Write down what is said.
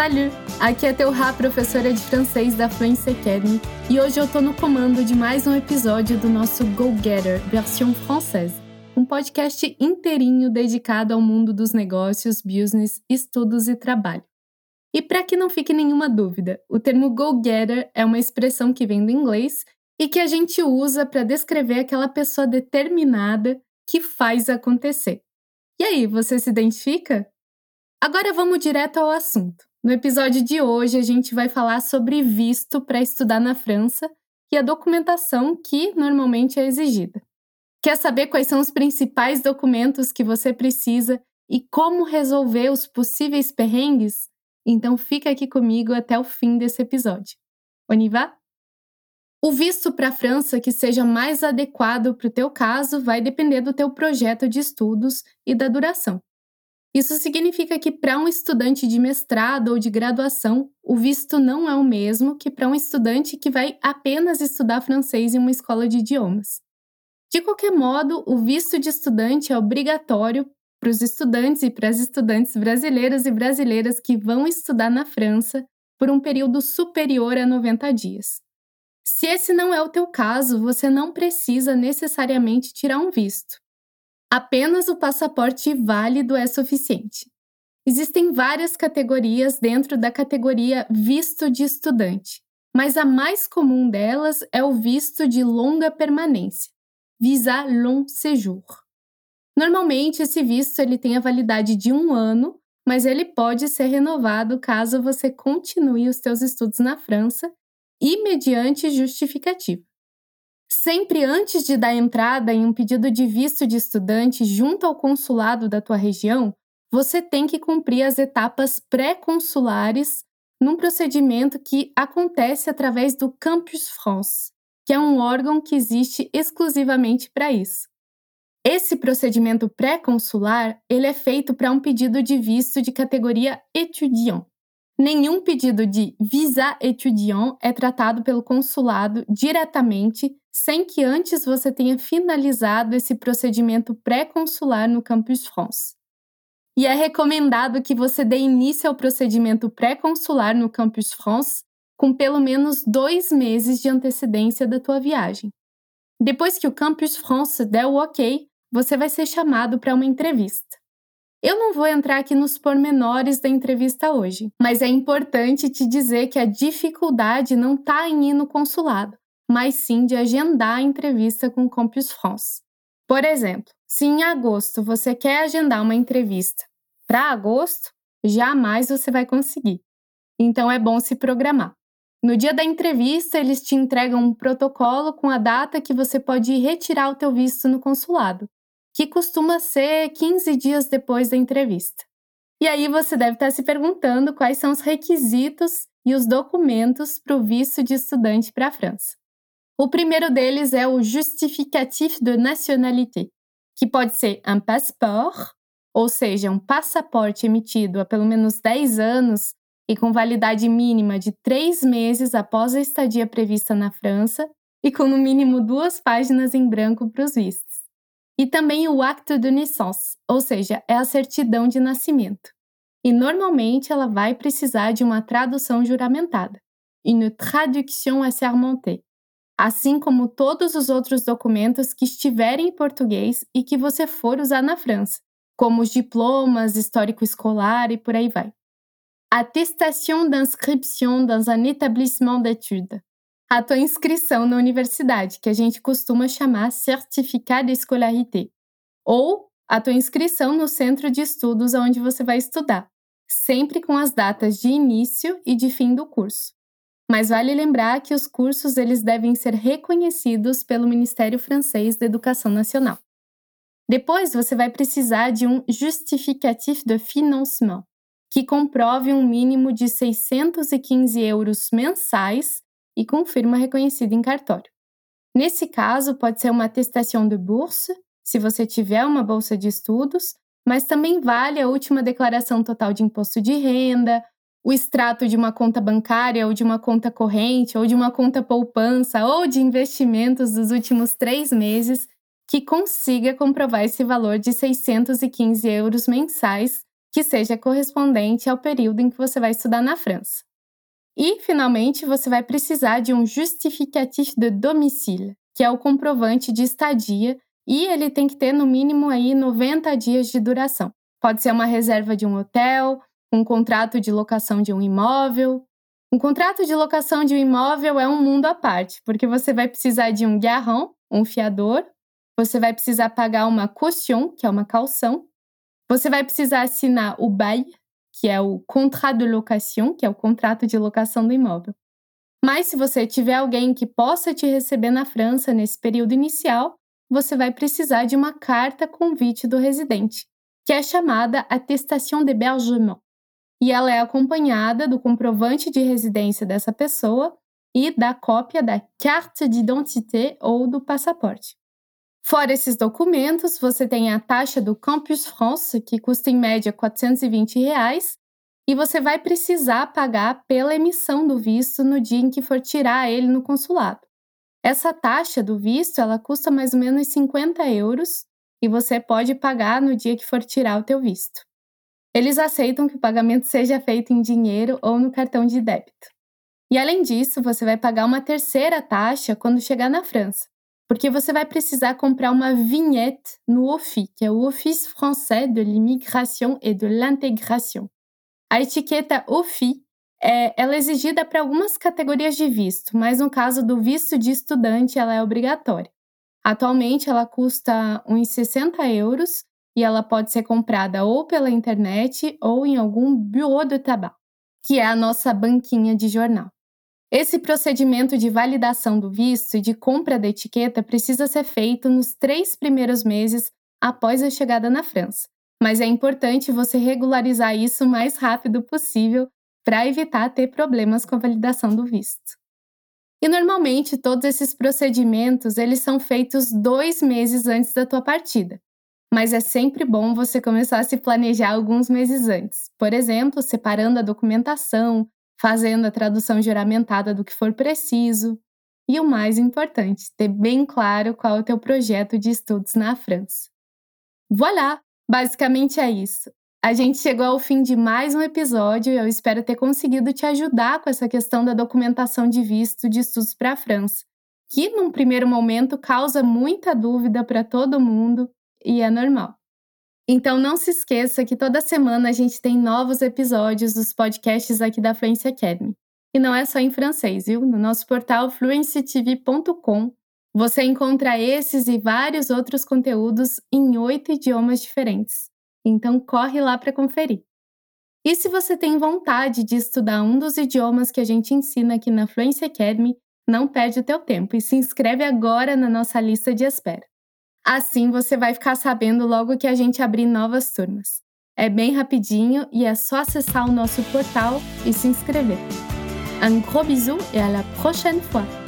Salut! Aqui é Teurá, professora de francês da Fluency Academy, e hoje eu tô no comando de mais um episódio do nosso Go Getter, versão française, um podcast inteirinho dedicado ao mundo dos negócios, business, estudos e trabalho. E para que não fique nenhuma dúvida, o termo Go Getter é uma expressão que vem do inglês e que a gente usa para descrever aquela pessoa determinada que faz acontecer. E aí, você se identifica? Agora vamos direto ao assunto. No episódio de hoje, a gente vai falar sobre visto para estudar na França e a documentação que normalmente é exigida. Quer saber quais são os principais documentos que você precisa e como resolver os possíveis perrengues? Então fica aqui comigo até o fim desse episódio. Oniva? O visto para a França que seja mais adequado para o teu caso vai depender do teu projeto de estudos e da duração. Isso significa que para um estudante de mestrado ou de graduação, o visto não é o mesmo que para um estudante que vai apenas estudar francês em uma escola de idiomas. De qualquer modo, o visto de estudante é obrigatório para os estudantes e para as estudantes brasileiras e brasileiras que vão estudar na França por um período superior a 90 dias. Se esse não é o teu caso, você não precisa necessariamente tirar um visto. Apenas o passaporte válido é suficiente. Existem várias categorias dentro da categoria visto de estudante, mas a mais comum delas é o visto de longa permanência, Visa Long Séjour. Normalmente, esse visto ele tem a validade de um ano, mas ele pode ser renovado caso você continue os seus estudos na França e mediante justificativa. Sempre antes de dar entrada em um pedido de visto de estudante junto ao consulado da tua região, você tem que cumprir as etapas pré-consulares num procedimento que acontece através do Campus France, que é um órgão que existe exclusivamente para isso. Esse procedimento pré-consular, ele é feito para um pedido de visto de categoria étudiant. Nenhum pedido de visa étudiant é tratado pelo consulado diretamente sem que antes você tenha finalizado esse procedimento pré-consular no Campus France. E é recomendado que você dê início ao procedimento pré-consular no Campus France com pelo menos dois meses de antecedência da tua viagem. Depois que o Campus France der o ok, você vai ser chamado para uma entrevista. Eu não vou entrar aqui nos pormenores da entrevista hoje, mas é importante te dizer que a dificuldade não está em ir no consulado, mas sim de agendar a entrevista com o Campus France. Por exemplo, se em agosto você quer agendar uma entrevista para agosto, jamais você vai conseguir. Então é bom se programar. No dia da entrevista, eles te entregam um protocolo com a data que você pode ir retirar o teu visto no consulado, que costuma ser 15 dias depois da entrevista. E aí você deve estar se perguntando quais são os requisitos e os documentos para o visto de estudante para a França. O primeiro deles é o justificatif de nationalité, que pode ser um passeport, ou seja, um passaporte emitido há pelo menos 10 anos e com validade mínima de 3 meses após a estadia prevista na França e com no mínimo duas páginas em branco para os vistos. E também o acte de naissance, ou seja, é a certidão de nascimento. E normalmente ela vai precisar de uma tradução juramentada, une traduction assermentée, assim como todos os outros documentos que estiverem em português e que você for usar na França, como os diplomas, histórico escolar e por aí vai. Attestation d'inscription dans un établissement d'études. A tua inscrição na universidade, que a gente costuma chamar certificat d'escolarité, ou a tua inscrição no centro de estudos onde você vai estudar, sempre com as datas de início e de fim do curso. Mas vale lembrar que os cursos eles devem ser reconhecidos pelo Ministério Francês da Educação Nacional. Depois você vai precisar de um justificatif de financement, que comprove um mínimo de 615 euros mensais e com firma reconhecida em cartório. Nesse caso, pode ser uma atestação de bourse, se você tiver uma bolsa de estudos, mas também vale a última declaração total de imposto de renda, o extrato de uma conta bancária ou de uma conta corrente ou de uma conta poupança ou de investimentos dos últimos três meses que consiga comprovar esse valor de 615 euros mensais que seja correspondente ao período em que você vai estudar na França. E, finalmente, você vai precisar de um justificatif de domicile, que é o comprovante de estadia, e ele tem que ter no mínimo aí 90 dias de duração. Pode ser uma reserva de um hotel, um contrato de locação de um imóvel. Um contrato de locação de um imóvel é um mundo à parte, porque você vai precisar de um garant, um fiador, você vai precisar pagar uma caution, que é uma calção, você vai precisar assinar o bail, que é o contrat de location, que é o contrato de locação do imóvel. Mas se você tiver alguém que possa te receber na França nesse período inicial, você vai precisar de uma carta convite do residente, que é chamada attestation d'hébergement. E ela é acompanhada do comprovante de residência dessa pessoa e da cópia da carte d'identité ou do passaporte. Fora esses documentos, você tem a taxa do Campus France, que custa em média 420 reais, e você vai precisar pagar pela emissão do visto no dia em que for tirar ele no consulado. Essa taxa do visto ela custa mais ou menos 50 euros e você pode pagar no dia que for tirar o teu visto. Eles aceitam que o pagamento seja feito em dinheiro ou no cartão de débito. E além disso, você vai pagar uma terceira taxa quando chegar na França, porque você vai precisar comprar uma vignette no OFI, que é o Office Français de l'Immigration et de l'Intégration. A etiqueta OFI é, ela é exigida para algumas categorias de visto, mas no caso do visto de estudante ela é obrigatória. Atualmente ela custa uns 60 euros e ela pode ser comprada ou pela internet ou em algum bureau de tabac, que é a nossa banquinha de jornal. Esse procedimento de validação do visto e de compra da etiqueta precisa ser feito nos três primeiros meses após a chegada na França, mas é importante você regularizar isso o mais rápido possível para evitar ter problemas com a validação do visto. E normalmente todos esses procedimentos eles são feitos dois meses antes da tua partida, mas é sempre bom você começar a se planejar alguns meses antes. Por exemplo, separando a documentação, fazendo a tradução juramentada do que for preciso. E o mais importante, ter bem claro qual é o teu projeto de estudos na França. Voilà! Basicamente é isso. A gente chegou ao fim de mais um episódio e eu espero ter conseguido te ajudar com essa questão da documentação de visto de estudos para a França, que num primeiro momento causa muita dúvida para todo mundo e é normal. Então não se esqueça que toda semana a gente tem novos episódios dos podcasts aqui da Fluency Academy. E não é só em francês, viu? No nosso portal fluencytv.com você encontra esses e vários outros conteúdos em oito idiomas diferentes. Então corre lá para conferir. E se você tem vontade de estudar um dos idiomas que a gente ensina aqui na Fluency Academy, não perde o teu tempo e se inscreve agora na nossa lista de espera. Assim você vai ficar sabendo logo que a gente abrir novas turmas. É bem rapidinho e é só acessar o nosso portal e se inscrever. Un gros bisou et à la prochaine fois!